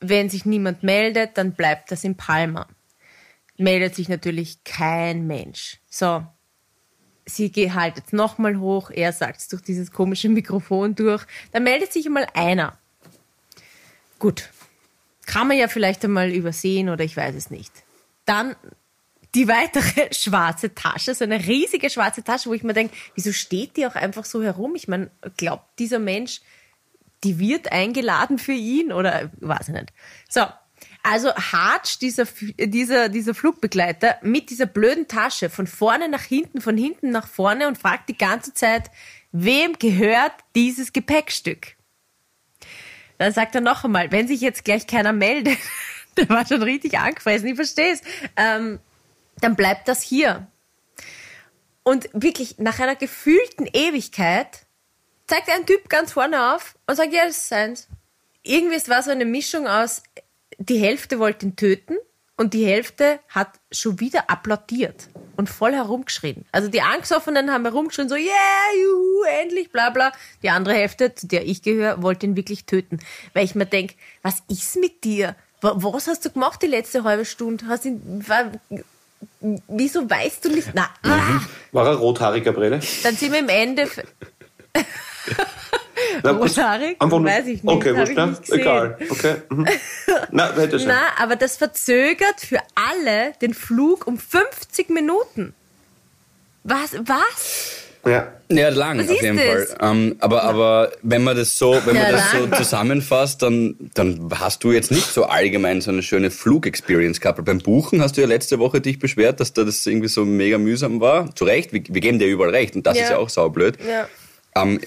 Wenn sich niemand meldet, dann bleibt das in Palma. Meldet sich natürlich kein Mensch. So, sie halt jetzt nochmal hoch, er sagt es durch dieses komische Mikrofon durch, dann meldet sich einmal einer. Gut, kann man ja vielleicht einmal übersehen oder ich weiß es nicht. Dann die weitere schwarze Tasche, so eine riesige schwarze Tasche, wo ich mir denke, wieso steht die auch einfach so herum? Ich meine, glaubt dieser Mensch, die wird eingeladen für ihn oder weiß ich nicht. So, also hatscht dieser, dieser, dieser Flugbegleiter mit dieser blöden Tasche von vorne nach hinten, von hinten nach vorne und fragt die ganze Zeit, wem gehört dieses Gepäckstück? Dann sagt er noch einmal, wenn sich jetzt gleich keiner meldet, der war schon richtig angefressen, ich verstehe es, ähm, dann bleibt das hier. Und wirklich, nach einer gefühlten Ewigkeit zeigt ein Typ ganz vorne auf und sagt, ja, das ist seins. Irgendwie es war so eine Mischung aus, die Hälfte wollte ihn töten und die Hälfte hat schon wieder applaudiert und voll herumgeschrien. Also die Angstoffenen haben herumgeschrien, so, yeah, juhu, endlich, bla bla. Die andere Hälfte, zu der ich gehöre, wollte ihn wirklich töten. Weil ich mir denke, was ist mit dir? Was hast du gemacht die letzte halbe Stunde? Hast ihn, war, wieso weißt du nicht? Na, ah. War er rothaariger Brille? Dann sind wir im Ende. Rothaarig? Einfach Weiß ich nicht. Okay, wurscht, ne? Egal. Okay. Mhm. Na, hätte sein. Na, aber das verzögert für alle den Flug um 50 Minuten. Was? Was? Ja. Ja, lang Was auf jeden Fall. Ähm, aber, aber wenn man das so, wenn man ja, das so zusammenfasst, dann, dann hast du jetzt nicht so allgemein so eine schöne Flugexperience gehabt. Beim Buchen hast du ja letzte Woche dich beschwert, dass da das irgendwie so mega mühsam war. Zu Recht, wir, wir geben dir überall recht und das ja. ist ja auch saublöd. Ja. Ähm,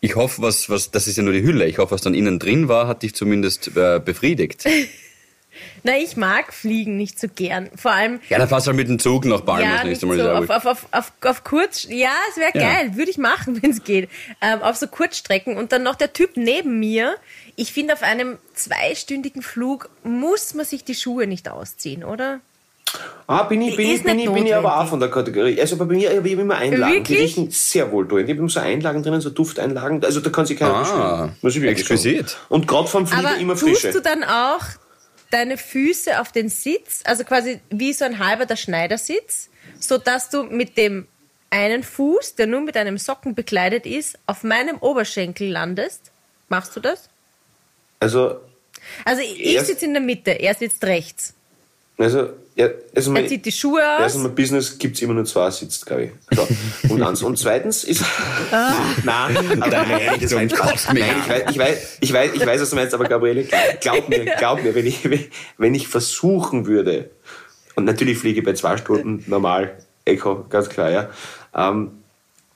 ich hoffe, was, was, das ist ja nur die Hülle. Ich hoffe, was dann innen drin war, hat dich zumindest äh, befriedigt. Na, ich mag Fliegen nicht so gern. Vor allem. Ja, dann fahrst du halt mit dem Zug nach Bayern ja, das nächste Mal. So auf, auf, auf, auf, auf kurz, ja, es wäre ja. geil, würde ich machen, wenn es geht. Ähm, auf so Kurzstrecken und dann noch der Typ neben mir. Ich finde, auf einem zweistündigen Flug muss man sich die Schuhe nicht ausziehen, oder? Ah, bin ich, bin ich, bin ich, bin ich aber auch von der Kategorie. Also bei mir habe ich immer Einlagen, wirklich? die riechen sehr wohl durch. Ich habe immer so Einlagen drinnen, so Dufteinlagen. Also da kann sich keiner ah, Muss ich wirklich exquisit. Sagen. Und gerade vom Flieger aber immer frische. tust du dann auch deine Füße auf den Sitz, also quasi wie so ein halber der Schneidersitz, so dass du mit dem einen Fuß, der nur mit einem Socken bekleidet ist, auf meinem Oberschenkel landest? Machst du das? Also. Also ich sitze in der Mitte, er sitzt rechts. Also, ja, also er zieht die Schuhe aus. Also mein Business gibt es immer nur zwei Sitzt, glaube ich. So. Und, eins. und zweitens ist. Ah. Nein, aber nein, das nein, ich, weiß, ich, weiß, ich, weiß, ich weiß, was du meinst, aber Gabriele, glaub, glaub mir, glaub mir, wenn ich, wenn ich versuchen würde, und natürlich fliege ich bei zwei Stunden normal, Echo, ganz klar, ja. Ähm,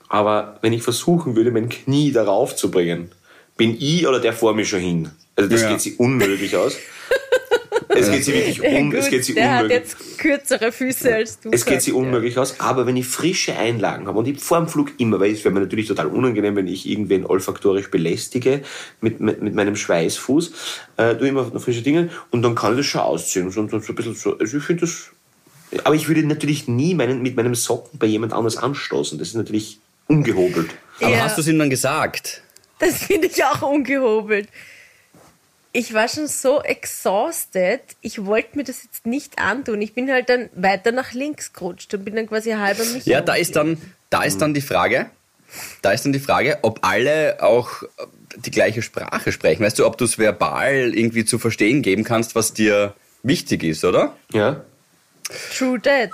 aber wenn ich versuchen würde, mein Knie darauf zu bringen, bin ich oder der vor mir schon hin. Also das ja. geht sich unmöglich aus. Es geht sie wirklich um, Gut, es geht sie der unmöglich. hat jetzt kürzere Füße als du. Es geht sie unmöglich aus, aber wenn ich frische Einlagen habe und ich vor dem Flug immer, weil es wäre mir natürlich total unangenehm, wenn ich irgendwen olfaktorisch belästige mit, mit, mit meinem Schweißfuß, äh, du immer frische Dinge und dann kann ich das schon ausziehen. So, so, so ein bisschen so, also ich finde das, aber ich würde natürlich nie meinen, mit meinem Socken bei jemand anders anstoßen. Das ist natürlich ungehobelt. Aber ja. hast du es ihm dann gesagt? Das finde ich auch ungehobelt ich war schon so exhausted, ich wollte mir das jetzt nicht antun. Ich bin halt dann weiter nach links gerutscht und bin dann quasi halber mich. Ja, da ist dann, da ist dann die Frage, da ist dann die Frage, ob alle auch die gleiche Sprache sprechen. Weißt du, ob du es verbal irgendwie zu verstehen geben kannst, was dir wichtig ist, oder? Ja. True that.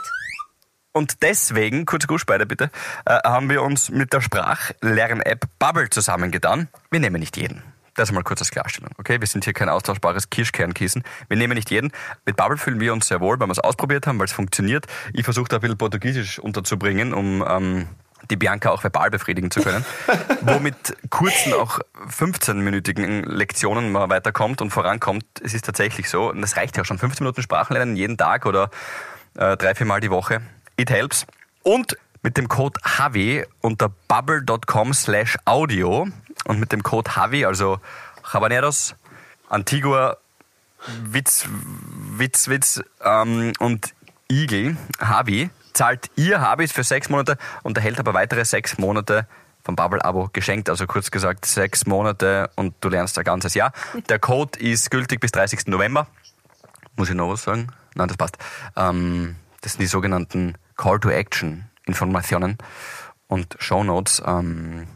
Und deswegen, kurze Gussbeide bitte, äh, haben wir uns mit der Sprachlern-App Bubble zusammengetan. Wir nehmen nicht jeden. Das mal kurz als Klarstellung. Okay, wir sind hier kein austauschbares Kirschkernkissen. Wir nehmen nicht jeden. Mit Bubble fühlen wir uns sehr wohl, weil wir es ausprobiert haben, weil es funktioniert. Ich versuche da ein bisschen Portugiesisch unterzubringen, um ähm, die Bianca auch verbal befriedigen zu können. wo mit kurzen, auch 15-minütigen Lektionen man weiterkommt und vorankommt. Es ist tatsächlich so. Und das reicht ja auch schon. 15 Minuten Sprachenlernen jeden Tag oder äh, drei, vier Mal die Woche. It helps. Und mit dem Code HAVI unter bubble.com slash audio und mit dem Code HAVI, also Habaneros, Antigua, Witz, Witz, Witz ähm, und Igel, Havi, zahlt ihr Habis für sechs Monate und erhält aber weitere sechs Monate vom Bubble-Abo geschenkt. Also kurz gesagt sechs Monate und du lernst ein ganzes Jahr. Der Code ist gültig bis 30. November. Muss ich noch was sagen? Nein, das passt. Ähm, das sind die sogenannten Call to Action Informationen und Show Notes. Ähm,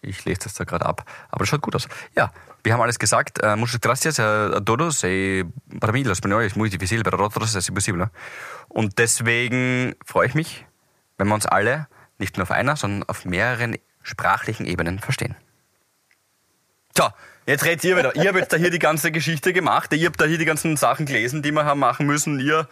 ich lese das da gerade ab. Aber das schaut gut aus. Ja, wir haben alles gesagt. Uh, muchas gracias a, todos. Eh, para mí, el español es muy difícil, para otros es imposible. Und deswegen freue ich mich, wenn wir uns alle nicht nur auf einer, sondern auf mehreren sprachlichen Ebenen verstehen. So, jetzt redet ihr wieder. Ihr habt jetzt da hier die ganze Geschichte gemacht. Ihr habt da hier die ganzen Sachen gelesen, die wir haben machen müssen. Ihr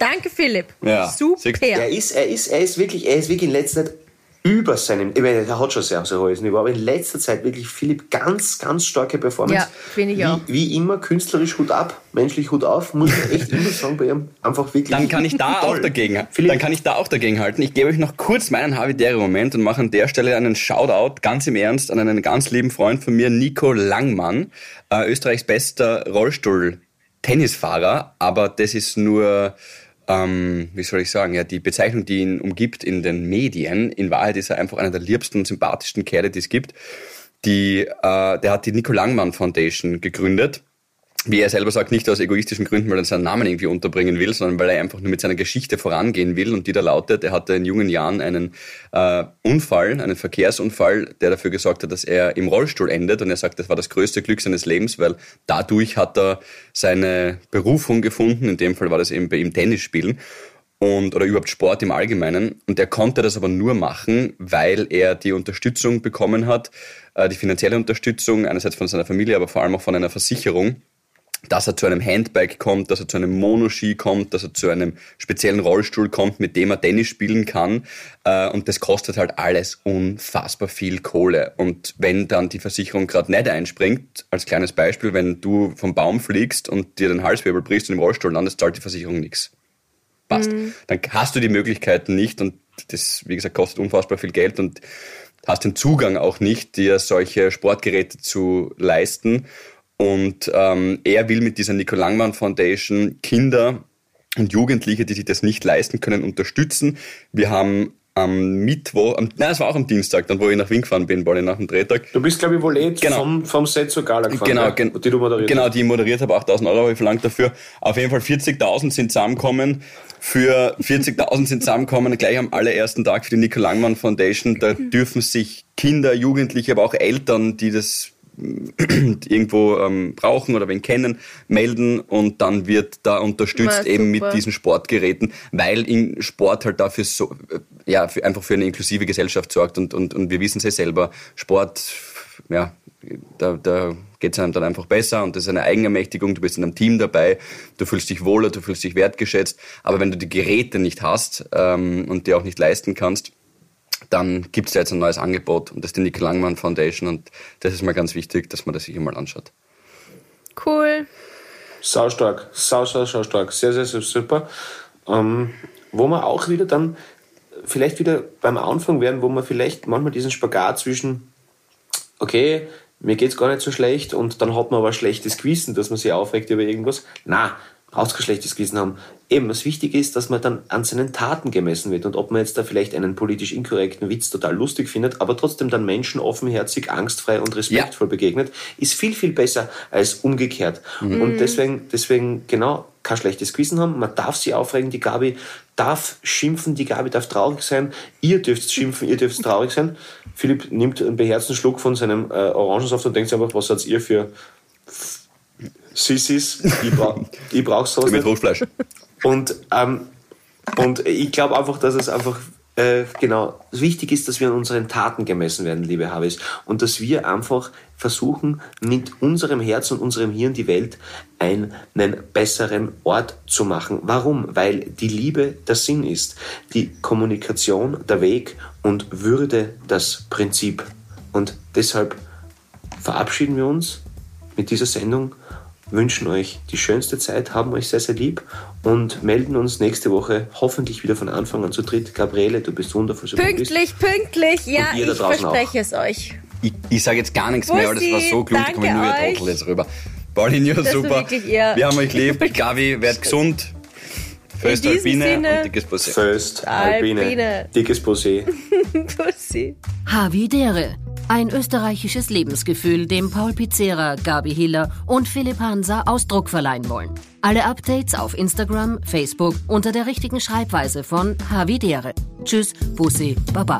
Danke, Philipp. Ja. Super. Er ist, er ist, er ist wirklich, er ist wirklich in letzter Zeit über seinem, ich meine, er hat schon sehr, sehr hohes Niveau, aber in letzter Zeit wirklich Philipp ganz, ganz starke Performance. Ja, finde ich auch. Wie immer künstlerisch Hut ab, menschlich Hut auf, muss ich echt immer sagen, bei ihm einfach wirklich. Dann kann ich da toll. auch dagegen, Philipp. dann kann ich da auch dagegen halten. Ich gebe euch noch kurz meinen Havidere-Moment und mache an der Stelle einen Shoutout, ganz im Ernst, an einen ganz lieben Freund von mir, Nico Langmann, äh, Österreichs bester Rollstuhl Tennisfahrer, aber das ist nur, ähm, wie soll ich sagen, ja, die Bezeichnung, die ihn umgibt in den Medien. In Wahrheit ist er einfach einer der liebsten und sympathischsten Kerle, die es gibt. Die, äh, der hat die Nico Langmann Foundation gegründet wie er selber sagt, nicht aus egoistischen Gründen, weil er seinen Namen irgendwie unterbringen will, sondern weil er einfach nur mit seiner Geschichte vorangehen will. Und die da lautet, er hatte in jungen Jahren einen äh, Unfall, einen Verkehrsunfall, der dafür gesorgt hat, dass er im Rollstuhl endet. Und er sagt, das war das größte Glück seines Lebens, weil dadurch hat er seine Berufung gefunden. In dem Fall war das eben bei ihm Tennis spielen und oder überhaupt Sport im Allgemeinen. Und er konnte das aber nur machen, weil er die Unterstützung bekommen hat, äh, die finanzielle Unterstützung einerseits von seiner Familie, aber vor allem auch von einer Versicherung dass er zu einem Handbike kommt, dass er zu einem Monoski kommt, dass er zu einem speziellen Rollstuhl kommt, mit dem er Tennis spielen kann. Äh, und das kostet halt alles unfassbar viel Kohle. Und wenn dann die Versicherung gerade nicht einspringt, als kleines Beispiel, wenn du vom Baum fliegst und dir den Halswirbel brichst und im Rollstuhl landest, zahlt die Versicherung nichts. Passt. Mhm. Dann hast du die Möglichkeiten nicht und das, wie gesagt, kostet unfassbar viel Geld und hast den Zugang auch nicht, dir solche Sportgeräte zu leisten. Und ähm, er will mit dieser Nico Langmann Foundation Kinder und Jugendliche, die sich das nicht leisten können, unterstützen. Wir haben am Mittwoch, am, nein, es war auch am Dienstag, dann wo ich nach Wien gefahren bin, war ich nach dem Drehtag. Du bist, glaube ich, wohl eh genau. vom, vom Set zur Gala gefahren, genau, gen die du moderiert Genau, die ich moderiert habe, 8.000 Euro habe ich verlangt dafür. Auf jeden Fall 40.000 sind zusammengekommen. Für 40.000 sind zusammengekommen, gleich am allerersten Tag für die Nico Langmann Foundation. Da dürfen sich Kinder, Jugendliche, aber auch Eltern, die das irgendwo ähm, brauchen oder wen kennen, melden und dann wird da unterstützt ja, eben mit diesen Sportgeräten, weil in Sport halt dafür so, äh, ja, für, einfach für eine inklusive Gesellschaft sorgt und, und, und wir wissen es ja selber, Sport, ja, da, da geht es einem dann einfach besser und das ist eine Eigenermächtigung, du bist in einem Team dabei, du fühlst dich wohler, du fühlst dich wertgeschätzt, aber wenn du die Geräte nicht hast ähm, und die auch nicht leisten kannst, dann gibt es jetzt ein neues Angebot und das ist die Nick Langmann Foundation und das ist mal ganz wichtig, dass man das sich mal anschaut. Cool. Sau stark, sau, sau, sau stark. Sehr, sehr, sehr super. Ähm, wo wir auch wieder dann vielleicht wieder beim Anfang werden, wo man vielleicht manchmal diesen Spagat zwischen, okay, mir geht es gar nicht so schlecht und dann hat man aber ein schlechtes Gewissen, dass man sich aufregt über irgendwas. Na, brauchst kein schlechtes Gewissen haben. Eben, was wichtig ist, dass man dann an seinen Taten gemessen wird und ob man jetzt da vielleicht einen politisch inkorrekten Witz total lustig findet, aber trotzdem dann Menschen offenherzig, angstfrei und respektvoll ja. begegnet, ist viel, viel besser als umgekehrt. Mhm. Und deswegen, deswegen, genau, kein schlechtes Gewissen haben, man darf sie aufregen, die Gabi darf schimpfen, die Gabi darf traurig sein, ihr dürft schimpfen, ihr dürft traurig sein. Philipp nimmt einen beherzten Schluck von seinem äh, Orangensaft und denkt sich einfach, was seid ihr für Sissis, ich, bra ich brauche sowas Mit Rotfleisch. Und, ähm, und ich glaube einfach, dass es einfach äh, genau wichtig ist, dass wir an unseren Taten gemessen werden, liebe Habis. Und dass wir einfach versuchen, mit unserem Herz und unserem Hirn die Welt einen besseren Ort zu machen. Warum? Weil die Liebe der Sinn ist, die Kommunikation der Weg und Würde das Prinzip. Und deshalb verabschieden wir uns mit dieser Sendung wünschen euch die schönste Zeit, haben euch sehr, sehr lieb und melden uns nächste Woche hoffentlich wieder von Anfang an zu dritt. Gabriele, du bist wundervoll. So pünktlich, pünktlich, ja, ich verspreche auch. es euch. Ich, ich sage jetzt gar nichts Bussi, mehr, weil das war so klug, da komme nur ihr Trottel jetzt rüber. Paulinho, super. Wir haben euch lieb. Gavi, werdet gesund. Föst Alpine Sinne, und dickes Pussy. Föst Alpine, Alpine. dickes Pussy. Pussy. Havidere ein österreichisches Lebensgefühl, dem Paul Pizzera, Gabi Hiller und Philipp Hansa Ausdruck verleihen wollen. Alle Updates auf Instagram, Facebook unter der richtigen Schreibweise von Havidere. Tschüss, Bussi, Baba.